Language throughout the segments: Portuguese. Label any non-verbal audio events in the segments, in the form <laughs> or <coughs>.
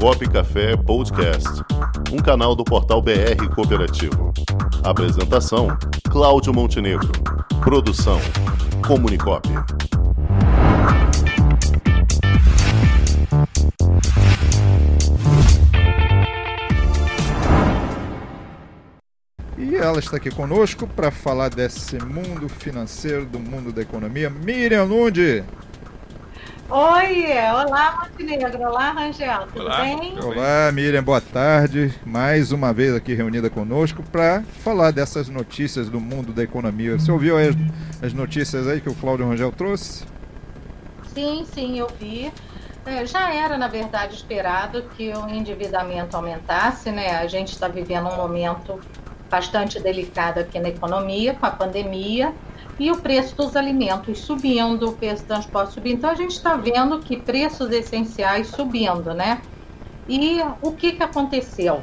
Comunicop Café Podcast, um canal do portal BR Cooperativo. Apresentação: Cláudio Montenegro. Produção: Comunicop. E ela está aqui conosco para falar desse mundo financeiro, do mundo da economia. Miriam Lund. Oi, olá Montenegro, olá Rangel, tudo olá, bem? Olá Miriam, boa tarde. Mais uma vez aqui reunida conosco para falar dessas notícias do mundo da economia. Você ouviu as, as notícias aí que o Cláudio Rangel trouxe? Sim, sim, eu vi. É, já era, na verdade, esperado que o endividamento aumentasse, né? A gente está vivendo um momento bastante delicado aqui na economia, com a pandemia e o preço dos alimentos subindo, o preço do transporte subindo. Então a gente está vendo que preços essenciais subindo, né? E o que, que aconteceu?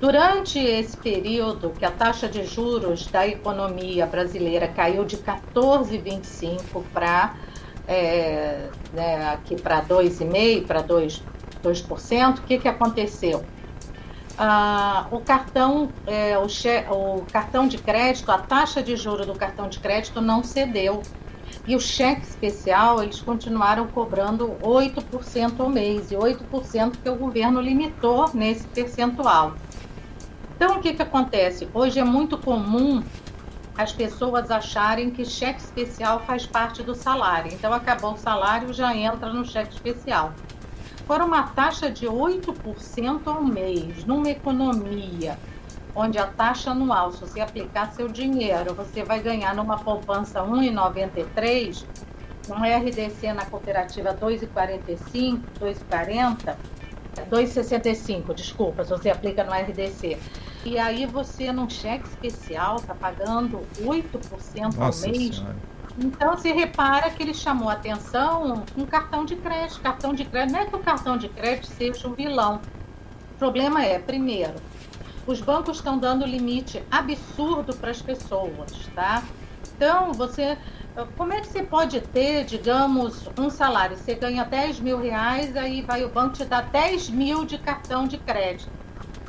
Durante esse período que a taxa de juros da economia brasileira caiu de 14,25 para é, né, aqui para 2,5%, para 2%, 2%, o que, que aconteceu? Ah, o cartão, é, o, che, o cartão de crédito, a taxa de juro do cartão de crédito não cedeu. E o cheque especial, eles continuaram cobrando 8% ao mês, e 8% que o governo limitou nesse percentual. Então, o que, que acontece? Hoje é muito comum as pessoas acharem que cheque especial faz parte do salário. Então, acabou o salário, já entra no cheque especial for uma taxa de 8% ao mês, numa economia onde a taxa anual, se você aplicar seu dinheiro, você vai ganhar numa poupança 1,93, um RDC na cooperativa 2,45, 2,40, 2,65, desculpa, se você aplica no RDC. E aí você, num cheque especial, está pagando 8% Nossa ao mês. Senhora então se repara que ele chamou atenção um cartão de crédito. Cartão de crédito não é que o cartão de crédito seja um vilão. O problema é, primeiro, os bancos estão dando limite absurdo para as pessoas, tá? Então, você. Como é que você pode ter, digamos, um salário? Você ganha 10 mil reais, aí vai o banco te dar 10 mil de cartão de crédito.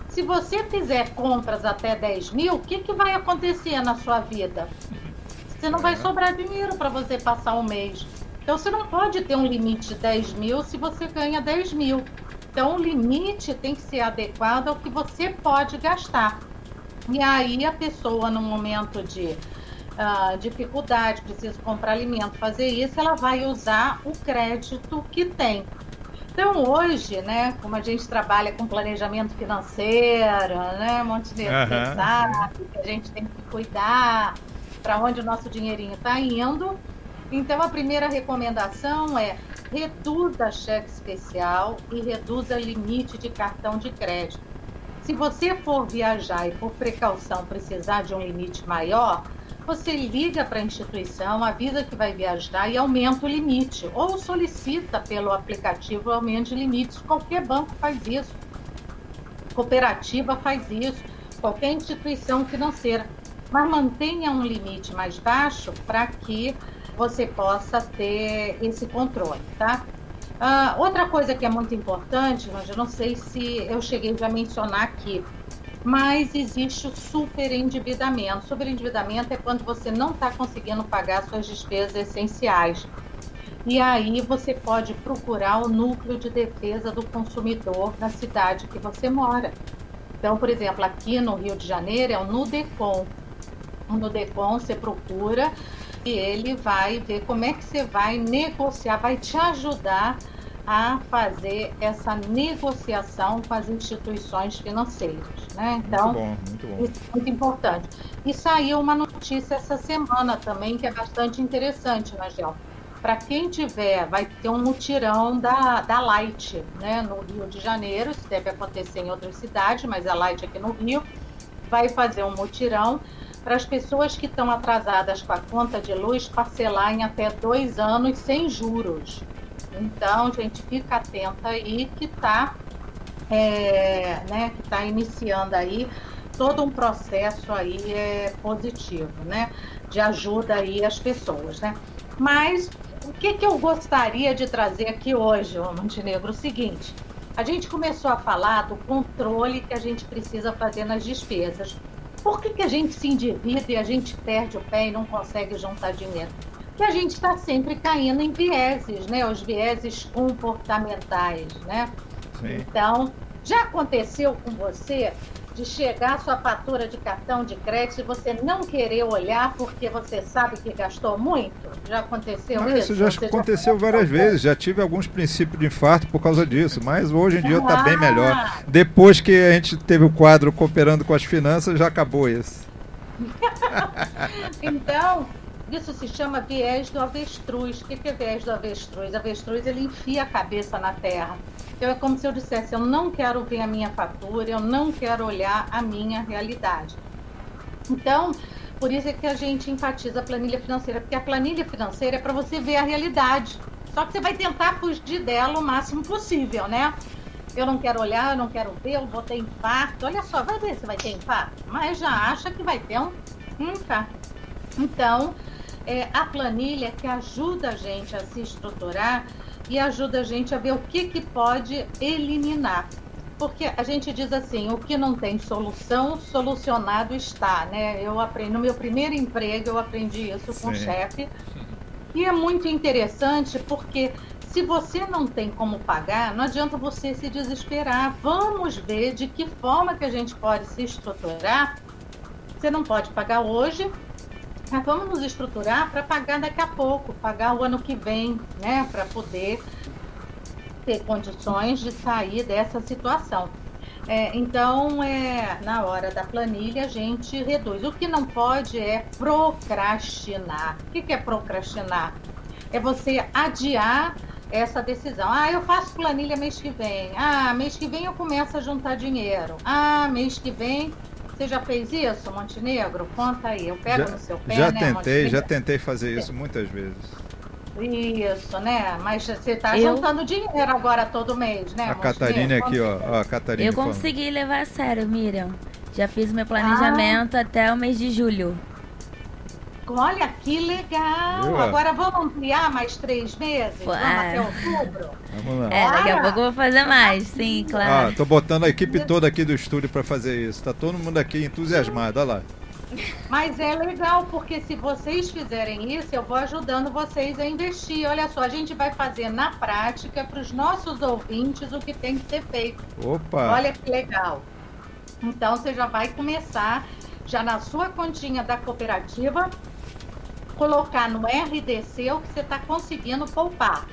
Se você fizer compras até 10 mil, o que, que vai acontecer na sua vida? Você não vai sobrar dinheiro para você passar o mês. Então você não pode ter um limite de 10 mil se você ganha 10 mil. Então o limite tem que ser adequado ao que você pode gastar. E aí a pessoa, no momento de uh, dificuldade, precisa comprar alimento, fazer isso, ela vai usar o crédito que tem. Então hoje, né, como a gente trabalha com planejamento financeiro, né, Montenegro, uhum. você sabe que a gente tem que cuidar para onde o nosso dinheirinho está indo. Então, a primeira recomendação é reduza cheque especial e reduza limite de cartão de crédito. Se você for viajar e por precaução precisar de um limite maior, você liga para a instituição, avisa que vai viajar e aumenta o limite. Ou solicita pelo aplicativo aumento de limites. Qualquer banco faz isso. Cooperativa faz isso. Qualquer instituição financeira mas mantenha um limite mais baixo para que você possa ter esse controle, tá? Uh, outra coisa que é muito importante, mas eu não sei se eu cheguei a mencionar aqui, mas existe o superendividamento. Superendividamento é quando você não está conseguindo pagar suas despesas essenciais. E aí você pode procurar o núcleo de defesa do consumidor na cidade que você mora. Então, por exemplo, aqui no Rio de Janeiro é o NUDECOM, no DECOM você procura e ele vai ver como é que você vai negociar, vai te ajudar a fazer essa negociação com as instituições financeiras. Né? Então, muito bom, muito bom. isso é muito importante. E saiu uma notícia essa semana também que é bastante interessante, Nagel. Para quem tiver, vai ter um mutirão da, da Light né, no Rio de Janeiro. Isso deve acontecer em outras cidades, mas a Light aqui no Rio vai fazer um mutirão para as pessoas que estão atrasadas com a conta de luz parcelar em até dois anos sem juros. Então, gente, fica atenta aí que está é, né, que tá iniciando aí todo um processo aí é, positivo, né, de ajuda aí às pessoas, né. Mas o que, que eu gostaria de trazer aqui hoje, Montenegro, o seguinte, a gente começou a falar do controle que a gente precisa fazer nas despesas. Por que, que a gente se endivida e a gente perde o pé e não consegue juntar dinheiro? Porque a gente está sempre caindo em vieses, né? Os vieses comportamentais, né? Sim. Então, já aconteceu com você de chegar a sua fatura de cartão de crédito e você não querer olhar porque você sabe que gastou muito? Já aconteceu não, isso? Isso já você aconteceu já várias vezes, já tive alguns princípios de infarto por causa disso, mas hoje em dia está ah. bem melhor. Depois que a gente teve o quadro cooperando com as finanças, já acabou isso. <laughs> então, isso se chama viés do avestruz. O que é viés do avestruz? Avestruz ele enfia a cabeça na terra. Então é como se eu dissesse, eu não quero ver a minha fatura, eu não quero olhar a minha realidade. Então, por isso é que a gente enfatiza a planilha financeira, porque a planilha financeira é para você ver a realidade. Só que você vai tentar fugir dela o máximo possível, né? Eu não quero olhar, eu não quero ver, eu vou ter infarto. Olha só, vai ver se vai ter infarto. Mas já acha que vai ter um infarto. Então, é, a planilha que ajuda a gente a se estruturar e ajuda a gente a ver o que, que pode eliminar. Porque a gente diz assim, o que não tem solução, solucionado está, né? Eu aprendi, no meu primeiro emprego eu aprendi isso com o chefe. E é muito interessante porque se você não tem como pagar, não adianta você se desesperar. Vamos ver de que forma que a gente pode se estruturar. Você não pode pagar hoje, mas vamos nos estruturar para pagar daqui a pouco, pagar o ano que vem, né? Para poder ter condições de sair dessa situação. É, então, é, na hora da planilha, a gente reduz. O que não pode é procrastinar. O que, que é procrastinar? É você adiar essa decisão. Ah, eu faço planilha mês que vem. Ah, mês que vem eu começo a juntar dinheiro. Ah, mês que vem você já fez isso, Montenegro? Conta aí, eu pego já, no seu pé, Já né, tentei, já tentei fazer isso muitas vezes. Isso, né? Mas você está eu... juntando dinheiro agora todo mês, né? A Catarina aqui, ó. ó. A Catarina eu consegui levar a sério, Miriam. Já fiz meu planejamento ah. até o mês de julho. Olha que legal! Agora vamos ampliar mais três meses? Vamos até outubro? Vamos lá. É, daqui a pouco eu vou fazer mais, sim, claro. Ah, tô botando a equipe toda aqui do estúdio para fazer isso. Tá todo mundo aqui entusiasmado, olha lá. Mas é legal, porque se vocês fizerem isso, eu vou ajudando vocês a investir. Olha só, a gente vai fazer na prática para os nossos ouvintes o que tem que ser feito. Opa! Olha que legal. Então você já vai começar já na sua continha da cooperativa colocar no RDC o que você está conseguindo poupar.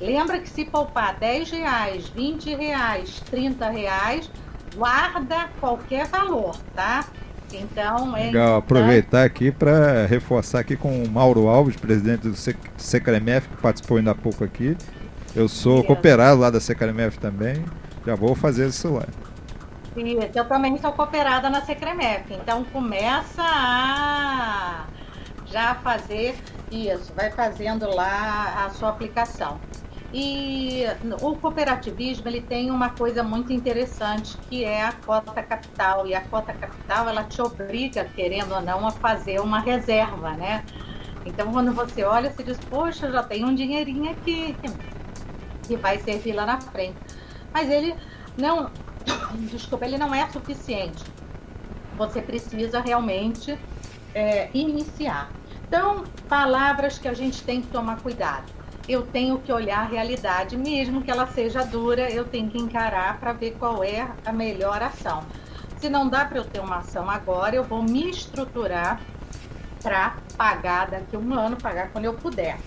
Lembra que se poupar 10 reais, 20 reais, 30 reais, guarda qualquer valor, tá? Então é Legal, aproveitar aqui para reforçar aqui com o Mauro Alves, presidente do Secremef, que participou ainda há pouco aqui. Eu sou cooperado lá da Secremef também. Já vou fazer isso lá. Isso, eu também sou cooperada na Secremef. Então começa a já fazer isso, vai fazendo lá a sua aplicação. E o cooperativismo ele tem uma coisa muito interessante que é a cota capital e a cota capital ela te obriga, querendo ou não, a fazer uma reserva, né? Então quando você olha, você diz, poxa, já tem um dinheirinho aqui que vai servir lá na frente. Mas ele não, <coughs> desculpa, ele não é suficiente. Você precisa realmente é, iniciar. Então, palavras que a gente tem que tomar cuidado. Eu tenho que olhar a realidade, mesmo que ela seja dura, eu tenho que encarar para ver qual é a melhor ação. Se não dá para eu ter uma ação agora, eu vou me estruturar para pagar daqui a um ano, pagar quando eu puder.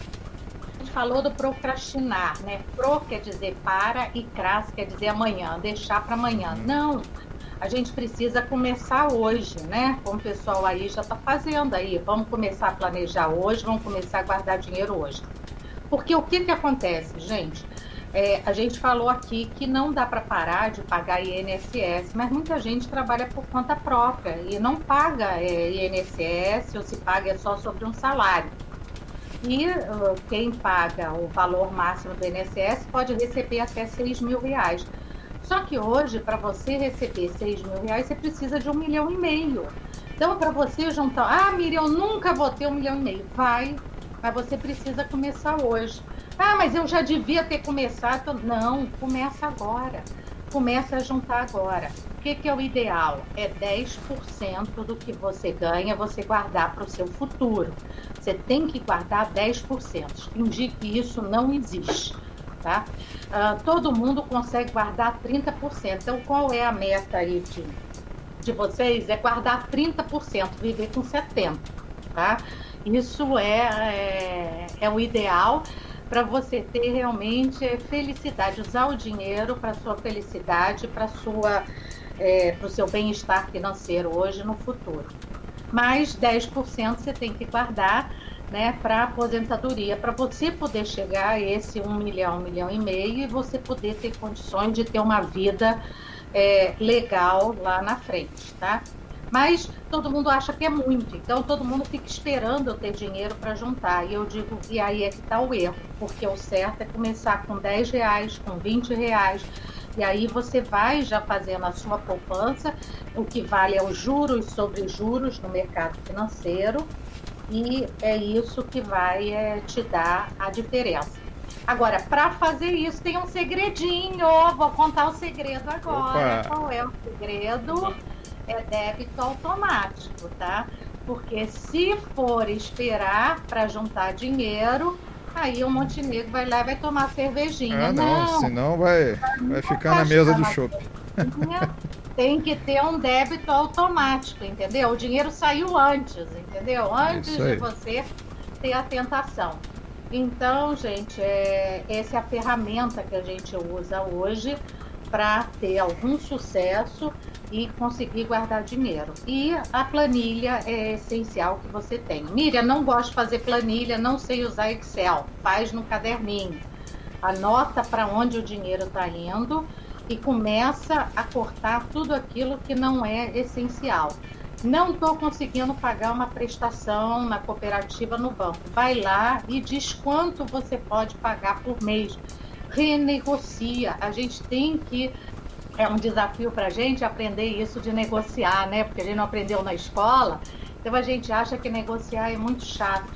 A gente falou do procrastinar, né? Pro quer dizer para e cras quer dizer amanhã, deixar para amanhã. Não, a gente precisa começar hoje, né? Como o pessoal aí já está fazendo aí. Vamos começar a planejar hoje, vamos começar a guardar dinheiro hoje. Porque o que, que acontece, gente? É, a gente falou aqui que não dá para parar de pagar INSS, mas muita gente trabalha por conta própria e não paga é, INSS ou se paga é só sobre um salário. E uh, quem paga o valor máximo do INSS pode receber até 6 mil reais. Só que hoje, para você receber 6 mil reais, você precisa de um milhão e meio. Então, para você juntar, ah, Miriam, eu nunca vou ter um milhão e meio. Vai, mas você precisa começar hoje. Ah, mas eu já devia ter começado. Não, começa agora. Começa a juntar agora. O que, que é o ideal? É 10% do que você ganha você guardar para o seu futuro. Você tem que guardar 10%. Fingir que isso não existe. Tá? Uh, todo mundo consegue guardar 30%. Então, qual é a meta aí de, de vocês? É guardar 30%, viver com 70%. Tá? Isso é, é, é o ideal para você ter realmente felicidade, usar o dinheiro para sua felicidade, para sua é, para o seu bem-estar financeiro hoje no futuro. Mais 10% você tem que guardar né, para aposentadoria, para você poder chegar a esse um milhão, um milhão e meio e você poder ter condições de ter uma vida é, legal lá na frente, tá? Mas todo mundo acha que é muito, então todo mundo fica esperando eu ter dinheiro para juntar. E eu digo, e aí é que está o erro, porque o certo é começar com 10 reais, com 20 reais, e aí você vai já fazendo a sua poupança, o que vale é os juros sobre juros no mercado financeiro, e é isso que vai é, te dar a diferença. Agora, para fazer isso, tem um segredinho. Vou contar o segredo agora. Opa. Qual é o segredo? É débito automático, tá? Porque se for esperar para juntar dinheiro, aí o Montenegro vai lá e vai tomar cervejinha. Ah, não, não senão vai, vai ficar na mesa do shopping <laughs> tem que ter um débito automático, entendeu? O dinheiro saiu antes, entendeu? Antes de você ter a tentação. Então, gente, é, essa é a ferramenta que a gente usa hoje para ter algum sucesso e conseguir guardar dinheiro. E a planilha é essencial que você tem. Miriam, não gosto de fazer planilha, não sei usar Excel. Faz no caderninho. Anota para onde o dinheiro está indo e começa a cortar tudo aquilo que não é essencial. Não estou conseguindo pagar uma prestação na cooperativa no banco. Vai lá e diz quanto você pode pagar por mês. Renegocia. A gente tem que. É um desafio para a gente aprender isso de negociar, né? Porque a gente não aprendeu na escola. Então a gente acha que negociar é muito chato.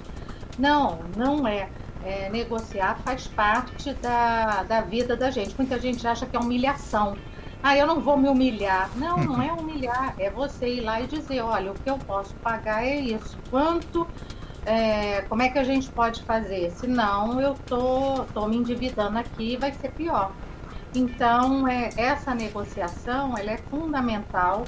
Não, não é é, negociar faz parte da, da vida da gente. Muita gente acha que é humilhação. Ah, eu não vou me humilhar. Não, não é humilhar. É você ir lá e dizer, olha, o que eu posso pagar é isso. Quanto, é, como é que a gente pode fazer? Senão eu tô, tô me endividando aqui e vai ser pior. Então, é, essa negociação ela é fundamental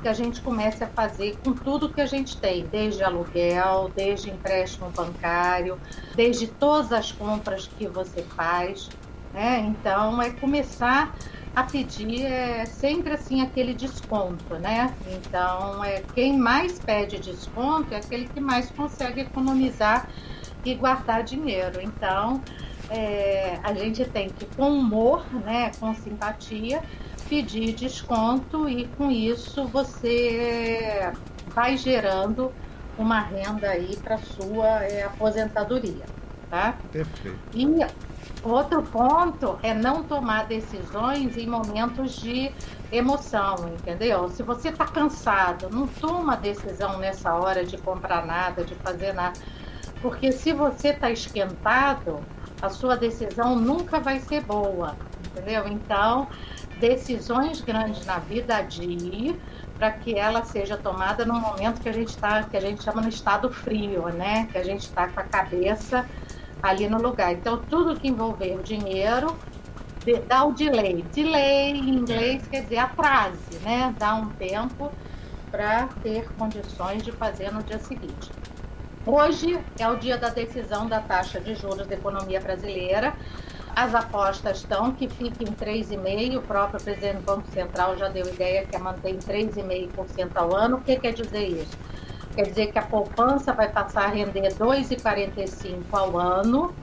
que a gente comece a fazer com tudo que a gente tem, desde aluguel, desde empréstimo bancário, desde todas as compras que você faz. Né? Então, é começar a pedir é sempre assim aquele desconto, né? Então, é quem mais pede desconto é aquele que mais consegue economizar e guardar dinheiro. Então, é, a gente tem que com humor, né, com simpatia, pedir desconto e com isso você vai gerando uma renda aí para sua é, aposentadoria, tá? Perfeito. E outro ponto é não tomar decisões em momentos de emoção, entendeu? Se você está cansado, não toma decisão nessa hora de comprar nada, de fazer nada, porque se você está esquentado, a sua decisão nunca vai ser boa, entendeu? Então decisões grandes na vida adie para que ela seja tomada no momento que a gente está, que a gente chama no estado frio, né? Que a gente está com a cabeça ali no lugar. Então, tudo que envolver dinheiro, dá o delay. Delay em inglês quer dizer atrase, né? Dá um tempo para ter condições de fazer no dia seguinte. Hoje é o dia da decisão da taxa de juros da economia brasileira. As apostas estão que fica em 3,5%. O próprio presidente do Banco Central já deu ideia que é manter em 3,5% ao ano. O que quer dizer isso? Quer dizer que a poupança vai passar a render 2,45% ao ano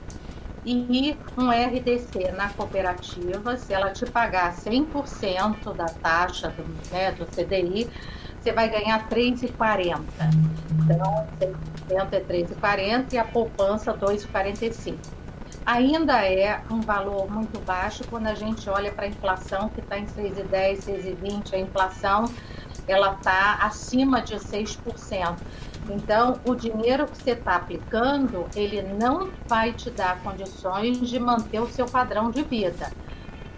e um RDC na cooperativa, se ela te pagar 100% da taxa do, né, do CDI, você vai ganhar 3,40. Então, 100% é 3,40 e a poupança 2,45 ainda é um valor muito baixo quando a gente olha para a inflação que está em 6,10, 6,20, a inflação ela está acima de 6%. Então, o dinheiro que você está aplicando, ele não vai te dar condições de manter o seu padrão de vida.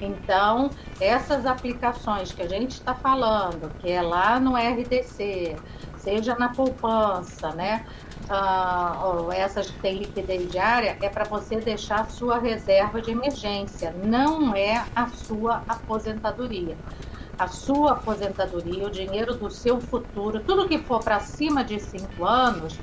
Então, essas aplicações que a gente está falando, que é lá no RDC, seja na poupança, né? Ah, ou essas que têm liquidez diária, é para você deixar a sua reserva de emergência, não é a sua aposentadoria a sua aposentadoria, o dinheiro do seu futuro, tudo que for para cima de cinco anos,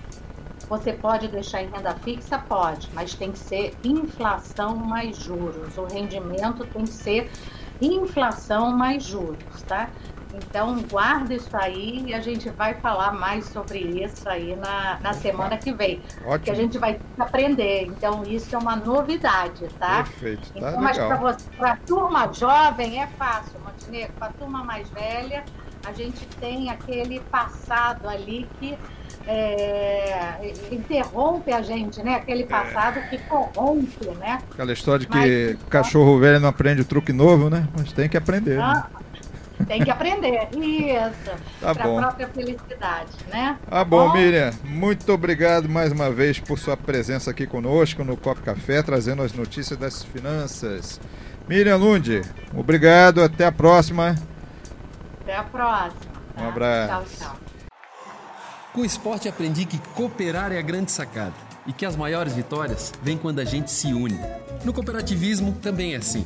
você pode deixar em renda fixa? Pode, mas tem que ser inflação mais juros. O rendimento tem que ser inflação mais juros, tá? Então, guarda isso aí e a gente vai falar mais sobre isso aí na, na semana que vem. Ótimo. Que a gente vai aprender. Então, isso é uma novidade, tá? Perfeito. Tá então, mas para a turma jovem é fácil, Montenegro. Para a turma mais velha, a gente tem aquele passado ali que é, interrompe a gente, né? Aquele passado é. que corrompe, né? Aquela história de que Mas, cachorro velho não aprende truque novo, né? Mas tem que aprender. Ah, né? Tem que aprender. Isso. Tá para a própria felicidade, né? Tá bom, bom, Miriam. Muito obrigado mais uma vez por sua presença aqui conosco no Copo Café, trazendo as notícias das finanças. Miriam Lund, obrigado. Até a próxima. Até a próxima. Tá? Um abraço. Tchau, tchau. Com o esporte aprendi que cooperar é a grande sacada e que as maiores vitórias vêm quando a gente se une. No cooperativismo também é assim.